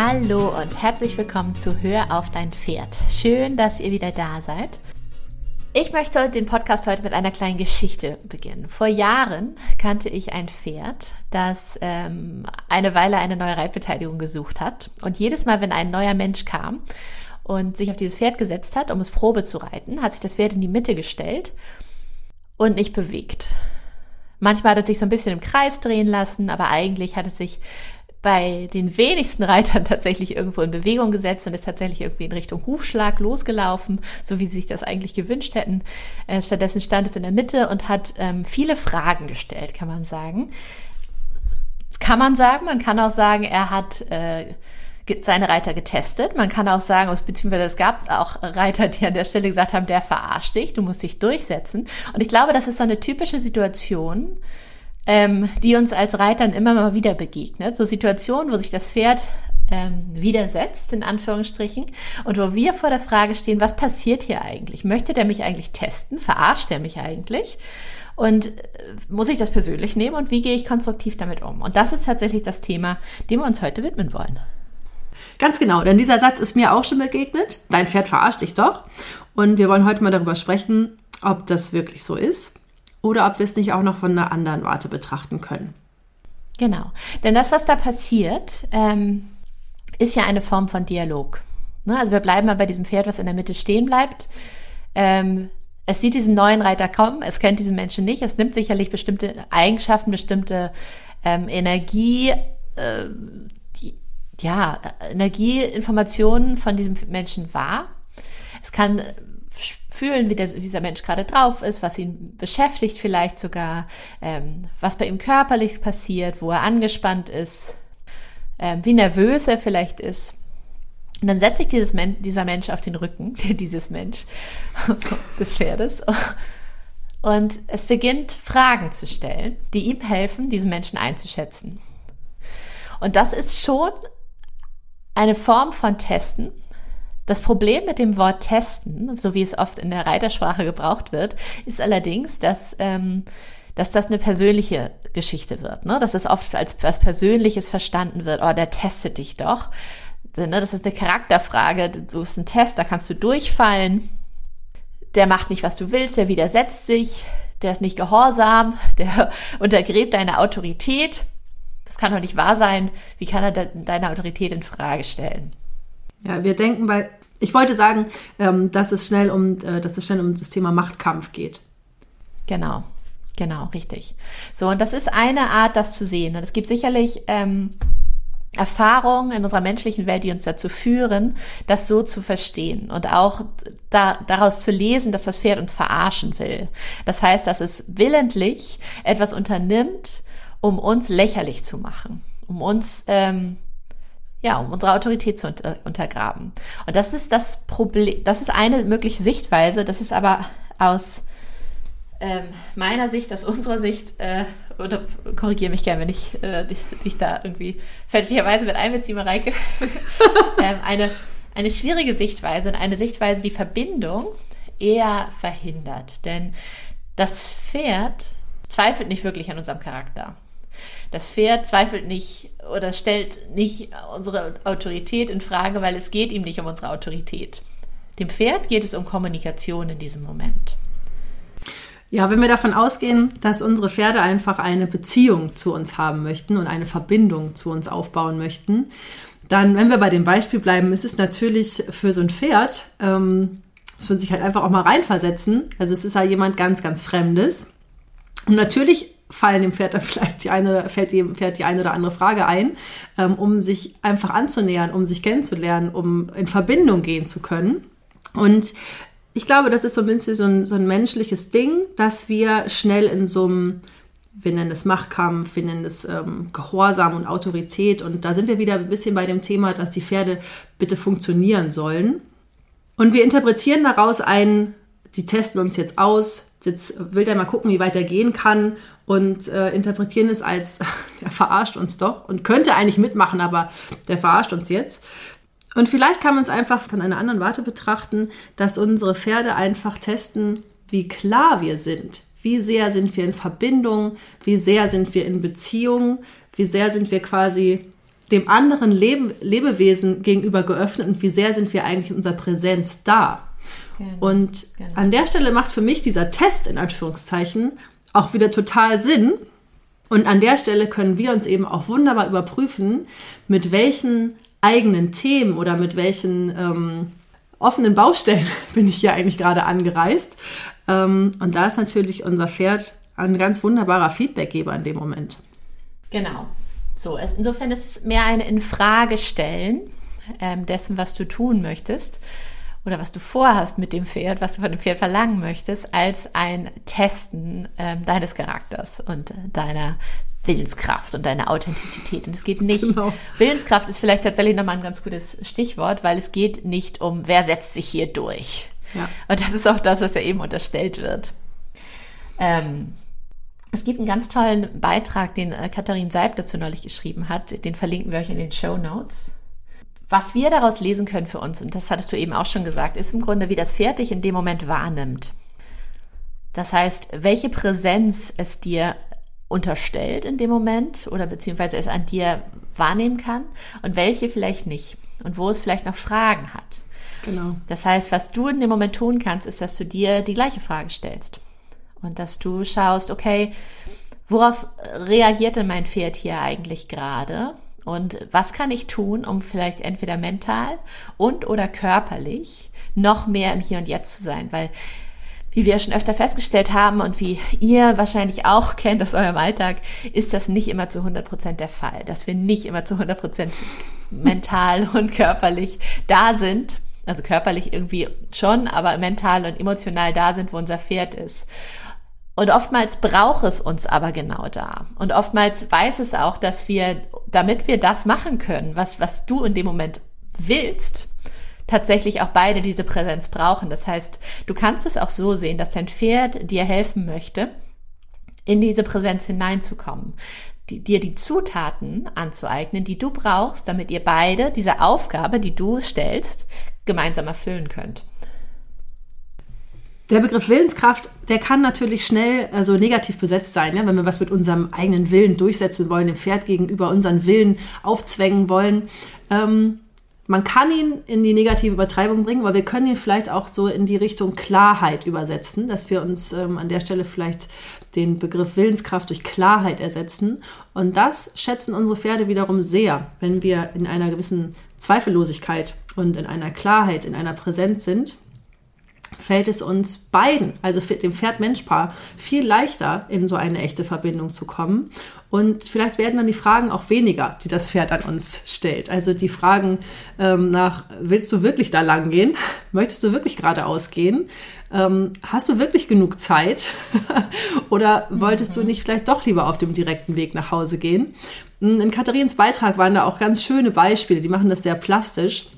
Hallo und herzlich willkommen zu Hör auf dein Pferd. Schön, dass ihr wieder da seid. Ich möchte den Podcast heute mit einer kleinen Geschichte beginnen. Vor Jahren kannte ich ein Pferd, das ähm, eine Weile eine neue Reitbeteiligung gesucht hat. Und jedes Mal, wenn ein neuer Mensch kam und sich auf dieses Pferd gesetzt hat, um es Probe zu reiten, hat sich das Pferd in die Mitte gestellt und nicht bewegt. Manchmal hat es sich so ein bisschen im Kreis drehen lassen, aber eigentlich hat es sich bei den wenigsten Reitern tatsächlich irgendwo in Bewegung gesetzt und ist tatsächlich irgendwie in Richtung Hufschlag losgelaufen, so wie sie sich das eigentlich gewünscht hätten. Äh, stattdessen stand es in der Mitte und hat ähm, viele Fragen gestellt, kann man sagen. Kann man sagen, man kann auch sagen, er hat äh, seine Reiter getestet. Man kann auch sagen, beziehungsweise es gab auch Reiter, die an der Stelle gesagt haben, der verarscht dich, du musst dich durchsetzen. Und ich glaube, das ist so eine typische Situation, ähm, die uns als Reitern immer mal wieder begegnet. So Situationen, wo sich das Pferd ähm, widersetzt, in Anführungsstrichen, und wo wir vor der Frage stehen, was passiert hier eigentlich? Möchte der mich eigentlich testen? Verarscht er mich eigentlich? Und äh, muss ich das persönlich nehmen und wie gehe ich konstruktiv damit um? Und das ist tatsächlich das Thema, dem wir uns heute widmen wollen. Ganz genau, denn dieser Satz ist mir auch schon begegnet. Dein Pferd verarscht dich doch. Und wir wollen heute mal darüber sprechen, ob das wirklich so ist oder ob wir es nicht auch noch von einer anderen Warte betrachten können. Genau, denn das, was da passiert, ähm, ist ja eine Form von Dialog. Ne? Also wir bleiben mal bei diesem Pferd, was in der Mitte stehen bleibt. Ähm, es sieht diesen neuen Reiter kommen, es kennt diesen Menschen nicht, es nimmt sicherlich bestimmte Eigenschaften, bestimmte ähm, Energie, äh, die, ja, Energieinformationen von diesem Menschen wahr. Es kann fühlen, wie, der, wie dieser Mensch gerade drauf ist, was ihn beschäftigt vielleicht sogar, ähm, was bei ihm körperlich passiert, wo er angespannt ist, ähm, wie nervös er vielleicht ist. Und dann setzt sich dieses Men dieser Mensch auf den Rücken, dieses Mensch des Pferdes. Und es beginnt Fragen zu stellen, die ihm helfen, diesen Menschen einzuschätzen. Und das ist schon eine Form von Testen, das Problem mit dem Wort testen, so wie es oft in der Reitersprache gebraucht wird, ist allerdings, dass, ähm, dass das eine persönliche Geschichte wird. Ne? Dass es oft als was Persönliches verstanden wird. Oh, der testet dich doch. Ne? Das ist eine Charakterfrage. Du bist ein Test, da kannst du durchfallen. Der macht nicht, was du willst, der widersetzt sich, der ist nicht gehorsam, der untergräbt deine Autorität. Das kann doch nicht wahr sein. Wie kann er deine Autorität in Frage stellen? Ja, wir denken bei ich wollte sagen, ähm, dass, es schnell um, äh, dass es schnell um das Thema Machtkampf geht. Genau, genau, richtig. So, und das ist eine Art, das zu sehen. Und es gibt sicherlich ähm, Erfahrungen in unserer menschlichen Welt, die uns dazu führen, das so zu verstehen und auch da, daraus zu lesen, dass das Pferd uns verarschen will. Das heißt, dass es willentlich etwas unternimmt, um uns lächerlich zu machen, um uns ähm, ja, um unsere Autorität zu unter, untergraben. Und das ist das Problem, das ist eine mögliche Sichtweise, das ist aber aus ähm, meiner Sicht, aus unserer Sicht, äh, oder korrigiere mich gerne, wenn ich äh, dich da irgendwie fälschlicherweise mit einbeziehe, Mareike, ähm, eine, eine schwierige Sichtweise und eine Sichtweise, die Verbindung eher verhindert. Denn das Pferd zweifelt nicht wirklich an unserem Charakter. Das Pferd zweifelt nicht oder stellt nicht unsere Autorität in Frage, weil es geht ihm nicht um unsere Autorität. Dem Pferd geht es um Kommunikation in diesem Moment. Ja, wenn wir davon ausgehen, dass unsere Pferde einfach eine Beziehung zu uns haben möchten und eine Verbindung zu uns aufbauen möchten, dann, wenn wir bei dem Beispiel bleiben, ist es natürlich für so ein Pferd, ähm, muss man sich halt einfach auch mal reinversetzen. Also es ist ja jemand ganz, ganz Fremdes. Und natürlich fallen dem Pferd dann vielleicht die eine, fällt dem Pferd die eine oder andere Frage ein, ähm, um sich einfach anzunähern, um sich kennenzulernen, um in Verbindung gehen zu können. Und ich glaube, das ist so ein bisschen so ein, so ein menschliches Ding, dass wir schnell in so einem wir nennen es Machtkampf, wir nennen es ähm, Gehorsam und Autorität. Und da sind wir wieder ein bisschen bei dem Thema, dass die Pferde bitte funktionieren sollen. Und wir interpretieren daraus ein, sie testen uns jetzt aus, jetzt will der mal gucken, wie weit er gehen kann und äh, interpretieren es als, der verarscht uns doch und könnte eigentlich mitmachen, aber der verarscht uns jetzt. Und vielleicht kann man es einfach von einer anderen Warte betrachten, dass unsere Pferde einfach testen, wie klar wir sind. Wie sehr sind wir in Verbindung? Wie sehr sind wir in Beziehung? Wie sehr sind wir quasi dem anderen Lebe Lebewesen gegenüber geöffnet und wie sehr sind wir eigentlich in unserer Präsenz da? Gerne, und gerne. an der Stelle macht für mich dieser Test in Anführungszeichen auch wieder total Sinn. Und an der Stelle können wir uns eben auch wunderbar überprüfen, mit welchen eigenen Themen oder mit welchen ähm, offenen Baustellen bin ich hier eigentlich gerade angereist. Ähm, und da ist natürlich unser Pferd ein ganz wunderbarer Feedbackgeber in dem Moment. Genau. So, insofern ist es mehr ein Infragestellen ähm, dessen, was du tun möchtest oder was du vorhast mit dem Pferd, was du von dem Pferd verlangen möchtest, als ein Testen ähm, deines Charakters und deiner Willenskraft und deine Authentizität. Und es geht nicht, genau. Willenskraft ist vielleicht tatsächlich nochmal ein ganz gutes Stichwort, weil es geht nicht um, wer setzt sich hier durch. Ja. Und das ist auch das, was ja eben unterstellt wird. Ähm, es gibt einen ganz tollen Beitrag, den äh, Katharin Seib dazu neulich geschrieben hat. Den verlinken wir euch in den Show Notes. Was wir daraus lesen können für uns, und das hattest du eben auch schon gesagt, ist im Grunde, wie das Pferd dich in dem Moment wahrnimmt. Das heißt, welche Präsenz es dir unterstellt in dem Moment oder beziehungsweise es an dir wahrnehmen kann und welche vielleicht nicht und wo es vielleicht noch Fragen hat. Genau. Das heißt, was du in dem Moment tun kannst, ist, dass du dir die gleiche Frage stellst und dass du schaust, okay, worauf reagiert denn mein Pferd hier eigentlich gerade? Und was kann ich tun, um vielleicht entweder mental und oder körperlich noch mehr im Hier und Jetzt zu sein? Weil wie wir schon öfter festgestellt haben und wie ihr wahrscheinlich auch kennt aus eurem Alltag, ist das nicht immer zu 100 Prozent der Fall, dass wir nicht immer zu 100 Prozent mental und körperlich da sind. Also körperlich irgendwie schon, aber mental und emotional da sind, wo unser Pferd ist. Und oftmals braucht es uns aber genau da. Und oftmals weiß es auch, dass wir, damit wir das machen können, was, was du in dem Moment willst, tatsächlich auch beide diese Präsenz brauchen. Das heißt, du kannst es auch so sehen, dass dein Pferd dir helfen möchte, in diese Präsenz hineinzukommen, die, dir die Zutaten anzueignen, die du brauchst, damit ihr beide diese Aufgabe, die du stellst, gemeinsam erfüllen könnt. Der Begriff Willenskraft, der kann natürlich schnell also negativ besetzt sein, ja? wenn wir was mit unserem eigenen Willen durchsetzen wollen, dem Pferd gegenüber unseren Willen aufzwängen wollen. Ähm, man kann ihn in die negative Übertreibung bringen, aber wir können ihn vielleicht auch so in die Richtung Klarheit übersetzen, dass wir uns ähm, an der Stelle vielleicht den Begriff Willenskraft durch Klarheit ersetzen. Und das schätzen unsere Pferde wiederum sehr, wenn wir in einer gewissen Zweifellosigkeit und in einer Klarheit, in einer Präsenz sind fällt es uns beiden, also dem Pferd-Mensch-Paar, viel leichter, in so eine echte Verbindung zu kommen. Und vielleicht werden dann die Fragen auch weniger, die das Pferd an uns stellt. Also die Fragen ähm, nach, willst du wirklich da lang gehen? Möchtest du wirklich geradeaus gehen? Ähm, hast du wirklich genug Zeit? Oder wolltest mhm. du nicht vielleicht doch lieber auf dem direkten Weg nach Hause gehen? In Katharins Beitrag waren da auch ganz schöne Beispiele, die machen das sehr plastisch.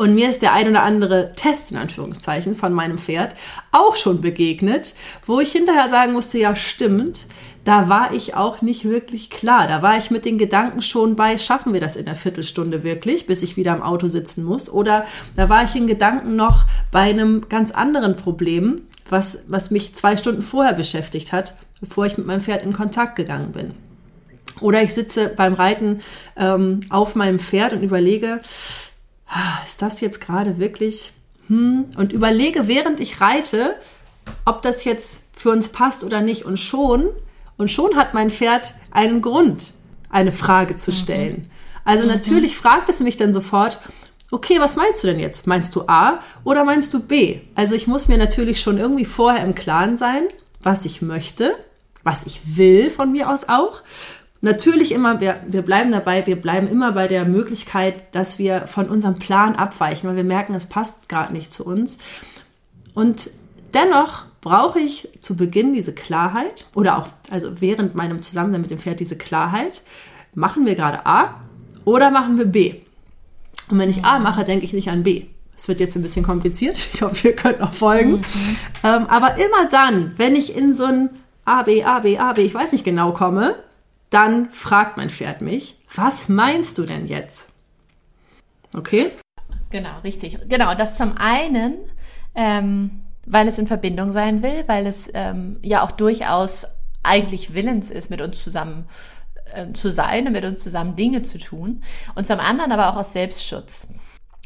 Und mir ist der ein oder andere Test in Anführungszeichen von meinem Pferd auch schon begegnet, wo ich hinterher sagen musste, ja stimmt, da war ich auch nicht wirklich klar. Da war ich mit den Gedanken schon bei, schaffen wir das in der Viertelstunde wirklich, bis ich wieder im Auto sitzen muss? Oder da war ich in Gedanken noch bei einem ganz anderen Problem, was, was mich zwei Stunden vorher beschäftigt hat, bevor ich mit meinem Pferd in Kontakt gegangen bin. Oder ich sitze beim Reiten ähm, auf meinem Pferd und überlege, ist das jetzt gerade wirklich? Hm? Und überlege, während ich reite, ob das jetzt für uns passt oder nicht. Und schon, und schon hat mein Pferd einen Grund, eine Frage zu mhm. stellen. Also mhm. natürlich fragt es mich dann sofort, okay, was meinst du denn jetzt? Meinst du A oder meinst du B? Also ich muss mir natürlich schon irgendwie vorher im Klaren sein, was ich möchte, was ich will von mir aus auch Natürlich immer, wir, wir bleiben dabei, wir bleiben immer bei der Möglichkeit, dass wir von unserem Plan abweichen, weil wir merken, es passt gerade nicht zu uns. Und dennoch brauche ich zu Beginn diese Klarheit oder auch also während meinem Zusammensein mit dem Pferd diese Klarheit, machen wir gerade A oder machen wir B? Und wenn ich A mache, denke ich nicht an B. Es wird jetzt ein bisschen kompliziert. Ich hoffe, ihr könnt noch folgen. Mhm. Ähm, aber immer dann, wenn ich in so ein A, B, A, B, A, B, ich weiß nicht genau komme, dann fragt mein Pferd mich, was meinst du denn jetzt? Okay? Genau, richtig. Genau, das zum einen, ähm, weil es in Verbindung sein will, weil es ähm, ja auch durchaus eigentlich willens ist, mit uns zusammen äh, zu sein und mit uns zusammen Dinge zu tun. Und zum anderen aber auch aus Selbstschutz,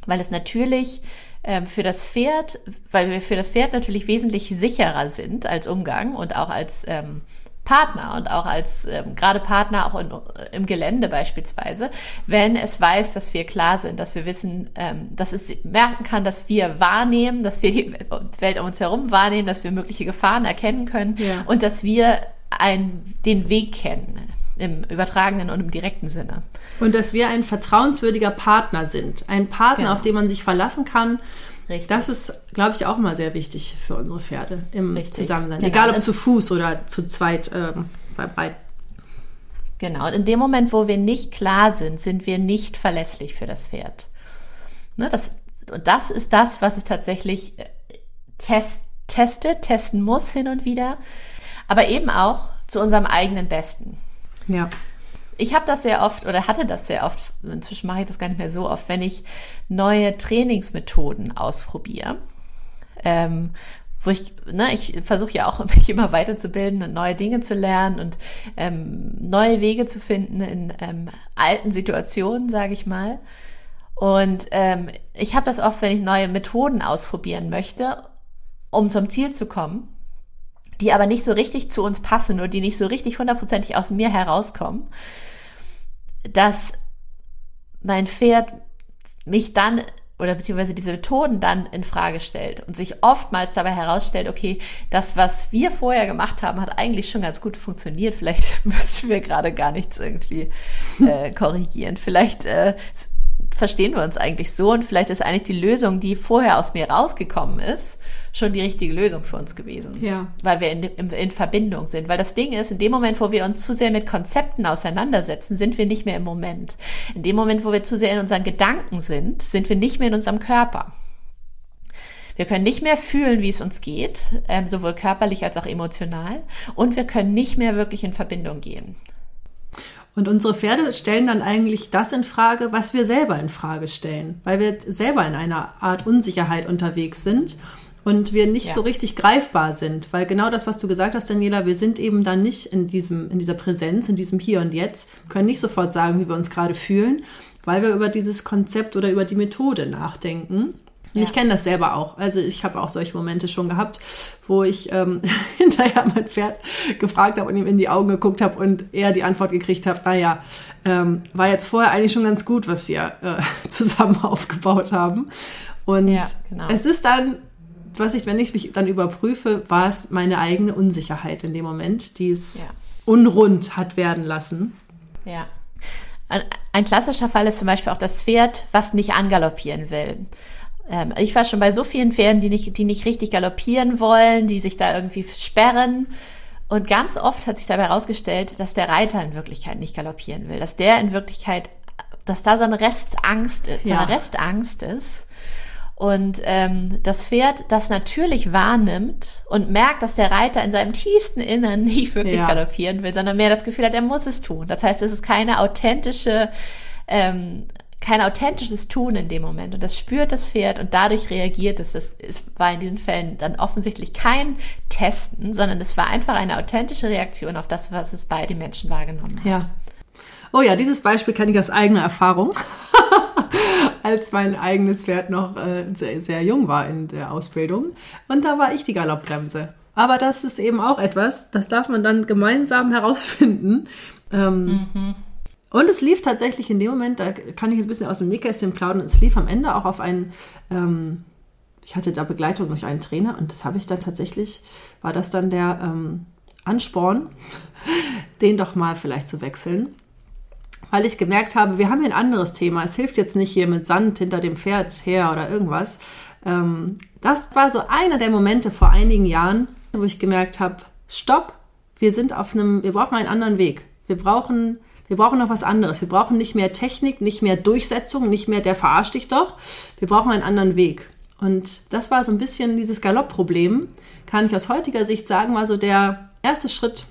weil es natürlich ähm, für das Pferd, weil wir für das Pferd natürlich wesentlich sicherer sind als Umgang und auch als ähm, Partner und auch als ähm, gerade Partner auch in, im Gelände beispielsweise, wenn es weiß, dass wir klar sind, dass wir wissen, ähm, dass es merken kann, dass wir wahrnehmen, dass wir die Welt um uns herum wahrnehmen, dass wir mögliche Gefahren erkennen können ja. und dass wir ein, den Weg kennen im übertragenen und im direkten Sinne. Und dass wir ein vertrauenswürdiger Partner sind, ein Partner, genau. auf den man sich verlassen kann Richtig. Das ist, glaube ich, auch mal sehr wichtig für unsere Pferde im Richtig. Zusammensein. Genau. Egal ob zu Fuß oder zu zweit ähm, bei beiden. Genau, und in dem Moment, wo wir nicht klar sind, sind wir nicht verlässlich für das Pferd. Ne, das, und das ist das, was es tatsächlich äh, test, testet, testen muss hin und wieder, aber eben auch zu unserem eigenen Besten. Ja ich habe das sehr oft oder hatte das sehr oft, inzwischen mache ich das gar nicht mehr so oft, wenn ich neue Trainingsmethoden ausprobiere. Ähm, wo ich, ne, ich versuche ja auch mich immer weiterzubilden und neue Dinge zu lernen und ähm, neue Wege zu finden in ähm, alten Situationen, sage ich mal. Und ähm, ich habe das oft, wenn ich neue Methoden ausprobieren möchte, um zum Ziel zu kommen, die aber nicht so richtig zu uns passen oder die nicht so richtig hundertprozentig aus mir herauskommen, dass mein Pferd mich dann oder beziehungsweise diese Methoden dann in Frage stellt und sich oftmals dabei herausstellt, okay, das, was wir vorher gemacht haben, hat eigentlich schon ganz gut funktioniert. Vielleicht müssen wir gerade gar nichts irgendwie äh, korrigieren. Vielleicht äh, verstehen wir uns eigentlich so und vielleicht ist eigentlich die Lösung, die vorher aus mir rausgekommen ist, schon die richtige Lösung für uns gewesen. Ja. Weil wir in, in, in, Verbindung sind. Weil das Ding ist, in dem Moment, wo wir uns zu sehr mit Konzepten auseinandersetzen, sind wir nicht mehr im Moment. In dem Moment, wo wir zu sehr in unseren Gedanken sind, sind wir nicht mehr in unserem Körper. Wir können nicht mehr fühlen, wie es uns geht, ähm, sowohl körperlich als auch emotional. Und wir können nicht mehr wirklich in Verbindung gehen. Und unsere Pferde stellen dann eigentlich das in Frage, was wir selber in Frage stellen, weil wir selber in einer Art Unsicherheit unterwegs sind und wir nicht ja. so richtig greifbar sind, weil genau das, was du gesagt hast, Daniela, wir sind eben dann nicht in diesem in dieser Präsenz, in diesem Hier und Jetzt, können nicht sofort sagen, wie wir uns gerade fühlen, weil wir über dieses Konzept oder über die Methode nachdenken. Ja. Ich kenne das selber auch. Also ich habe auch solche Momente schon gehabt, wo ich ähm, hinterher mein Pferd gefragt habe und ihm in die Augen geguckt habe und er die Antwort gekriegt hat, naja, ähm, war jetzt vorher eigentlich schon ganz gut, was wir äh, zusammen aufgebaut haben. Und ja, genau. es ist dann, was ich, wenn ich mich dann überprüfe, war es meine eigene Unsicherheit in dem Moment, die es ja. unrund hat werden lassen. Ja. Ein klassischer Fall ist zum Beispiel auch das Pferd, was nicht angaloppieren will. Ähm, ich war schon bei so vielen Pferden, die nicht, die nicht richtig galoppieren wollen, die sich da irgendwie sperren. Und ganz oft hat sich dabei herausgestellt, dass der Reiter in Wirklichkeit nicht galoppieren will, dass der in Wirklichkeit, dass da so eine Restangst, so eine Restangst ist. Und ähm, das Pferd das natürlich wahrnimmt und merkt, dass der Reiter in seinem tiefsten Innern nicht wirklich ja. galoppieren will, sondern mehr das Gefühl hat, er muss es tun. Das heißt, es ist keine authentische ähm, kein authentisches Tun in dem Moment. Und das spürt das Pferd und dadurch reagiert es. Das ist, war in diesen Fällen dann offensichtlich kein Testen, sondern es war einfach eine authentische Reaktion auf das, was es bei den Menschen wahrgenommen hat. Ja. Oh ja, dieses Beispiel kenne ich aus eigener Erfahrung. als mein eigenes Pferd noch äh, sehr, sehr jung war in der Ausbildung. Und da war ich die Galoppbremse. Aber das ist eben auch etwas, das darf man dann gemeinsam herausfinden. Ähm, mhm und es lief tatsächlich in dem Moment, da kann ich ein bisschen aus dem Nähkästchen plaudern, es lief am Ende auch auf einen, ähm, ich hatte da Begleitung durch einen Trainer und das habe ich dann tatsächlich, war das dann der ähm, Ansporn, den doch mal vielleicht zu wechseln. Weil ich gemerkt habe, wir haben hier ein anderes Thema. Es hilft jetzt nicht hier mit Sand hinter dem Pferd her oder irgendwas. Ähm, das war so einer der Momente vor einigen Jahren, wo ich gemerkt habe, stopp, wir sind auf einem, wir brauchen einen anderen Weg. Wir brauchen, wir brauchen noch was anderes. Wir brauchen nicht mehr Technik, nicht mehr Durchsetzung, nicht mehr der verarscht dich doch. Wir brauchen einen anderen Weg. Und das war so ein bisschen dieses Galoppproblem, kann ich aus heutiger Sicht sagen, war so der erste Schritt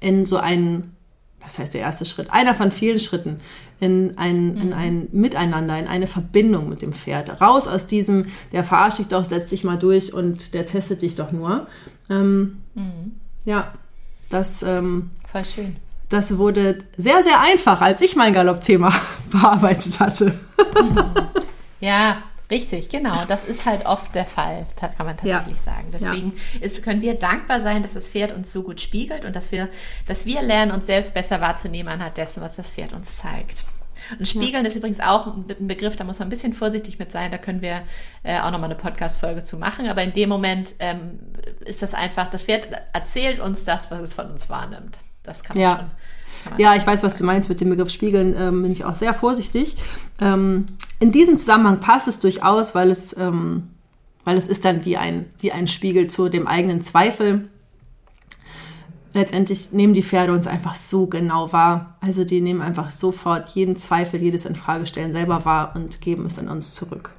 in so einen, was heißt der erste Schritt? Einer von vielen Schritten in ein, mhm. in ein Miteinander, in eine Verbindung mit dem Pferd. Raus aus diesem, der verarscht dich doch, setz dich mal durch und der testet dich doch nur. Ähm, mhm. Ja, das. Ähm, Voll schön. Das wurde sehr, sehr einfach, als ich mein Galopp-Thema bearbeitet hatte. ja, Richtig, genau. Das ist halt oft der Fall, kann man tatsächlich ja. sagen. Deswegen ja. ist, können wir dankbar sein, dass das Pferd uns so gut spiegelt und dass wir, dass wir lernen, uns selbst besser wahrzunehmen anhand dessen, was das Pferd uns zeigt. Und Spiegeln ja. ist übrigens auch ein Begriff, da muss man ein bisschen vorsichtig mit sein. Da können wir äh, auch nochmal eine Podcast-Folge zu machen. Aber in dem Moment ähm, ist das einfach, das Pferd erzählt uns das, was es von uns wahrnimmt. Das kann man ja. schon ja, ich weiß, was du meinst mit dem Begriff Spiegeln, ähm, bin ich auch sehr vorsichtig. Ähm, in diesem Zusammenhang passt es durchaus, weil es, ähm, weil es ist dann wie ein, wie ein Spiegel zu dem eigenen Zweifel. Letztendlich nehmen die Pferde uns einfach so genau wahr. Also die nehmen einfach sofort jeden Zweifel, jedes Infragestellen selber wahr und geben es an uns zurück.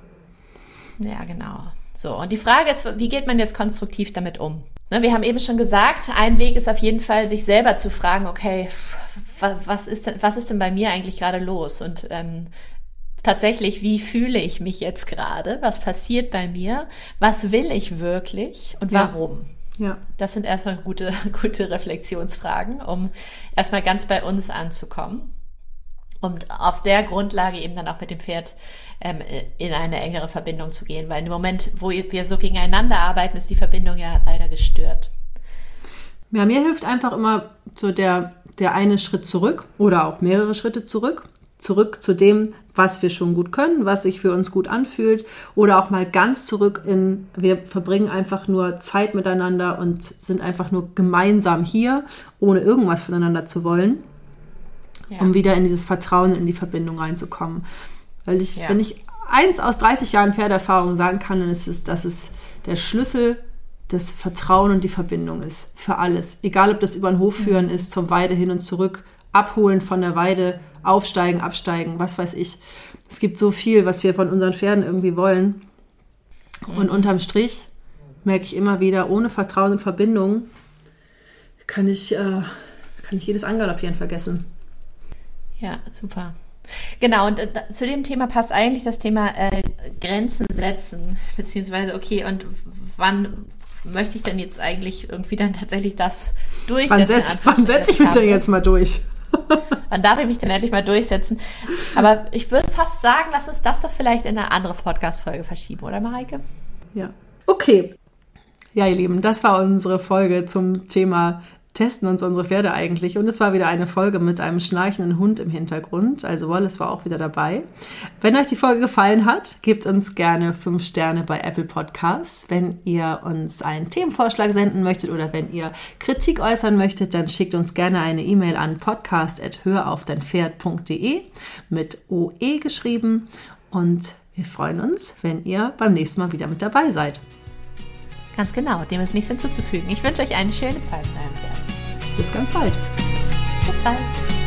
Ja, genau. So, und die Frage ist, wie geht man jetzt konstruktiv damit um? Ne, wir haben eben schon gesagt, ein Weg ist auf jeden Fall, sich selber zu fragen, okay, was ist denn, was ist denn bei mir eigentlich gerade los? Und ähm, tatsächlich, wie fühle ich mich jetzt gerade? Was passiert bei mir? Was will ich wirklich und warum? Ja. ja. Das sind erstmal gute, gute Reflexionsfragen, um erstmal ganz bei uns anzukommen. Und auf der Grundlage eben dann auch mit dem Pferd ähm, in eine engere Verbindung zu gehen. Weil im Moment, wo wir so gegeneinander arbeiten, ist die Verbindung ja leider gestört. Ja, mir hilft einfach immer so der, der eine Schritt zurück oder auch mehrere Schritte zurück. Zurück zu dem, was wir schon gut können, was sich für uns gut anfühlt. Oder auch mal ganz zurück in, wir verbringen einfach nur Zeit miteinander und sind einfach nur gemeinsam hier, ohne irgendwas voneinander zu wollen. Ja. Um wieder in dieses Vertrauen, in die Verbindung reinzukommen. Weil ich, ja. wenn ich eins aus 30 Jahren Pferderfahrung sagen kann, dann ist es, dass es der Schlüssel das Vertrauen und die Verbindung ist für alles. Egal, ob das über den Hof führen mhm. ist, zum Weide hin und zurück, abholen von der Weide, aufsteigen, absteigen, was weiß ich. Es gibt so viel, was wir von unseren Pferden irgendwie wollen. Und mhm. unterm Strich merke ich immer wieder, ohne Vertrauen und Verbindung kann ich, äh, kann ich jedes Angaloppieren vergessen. Ja, super. Genau, und äh, zu dem Thema passt eigentlich das Thema äh, Grenzen setzen, beziehungsweise, okay, und wann möchte ich denn jetzt eigentlich irgendwie dann tatsächlich das durchsetzen? Wann setze wann setz ich mich denn jetzt mal durch? Wann darf ich mich denn endlich mal durchsetzen? Aber ich würde fast sagen, lass uns das doch vielleicht in eine andere Podcast-Folge verschieben, oder Mareike? Ja. Okay. Ja, ihr Lieben, das war unsere Folge zum Thema testen uns unsere Pferde eigentlich. Und es war wieder eine Folge mit einem schnarchenden Hund im Hintergrund. Also Wallace war auch wieder dabei. Wenn euch die Folge gefallen hat, gebt uns gerne fünf Sterne bei Apple Podcasts. Wenn ihr uns einen Themenvorschlag senden möchtet oder wenn ihr Kritik äußern möchtet, dann schickt uns gerne eine E-Mail an podcast.höraufdeinpferd.de mit OE geschrieben. Und wir freuen uns, wenn ihr beim nächsten Mal wieder mit dabei seid. Ganz genau, dem ist nichts hinzuzufügen. Ich wünsche euch eine schöne Zeit Bis ganz bald. Bis bald.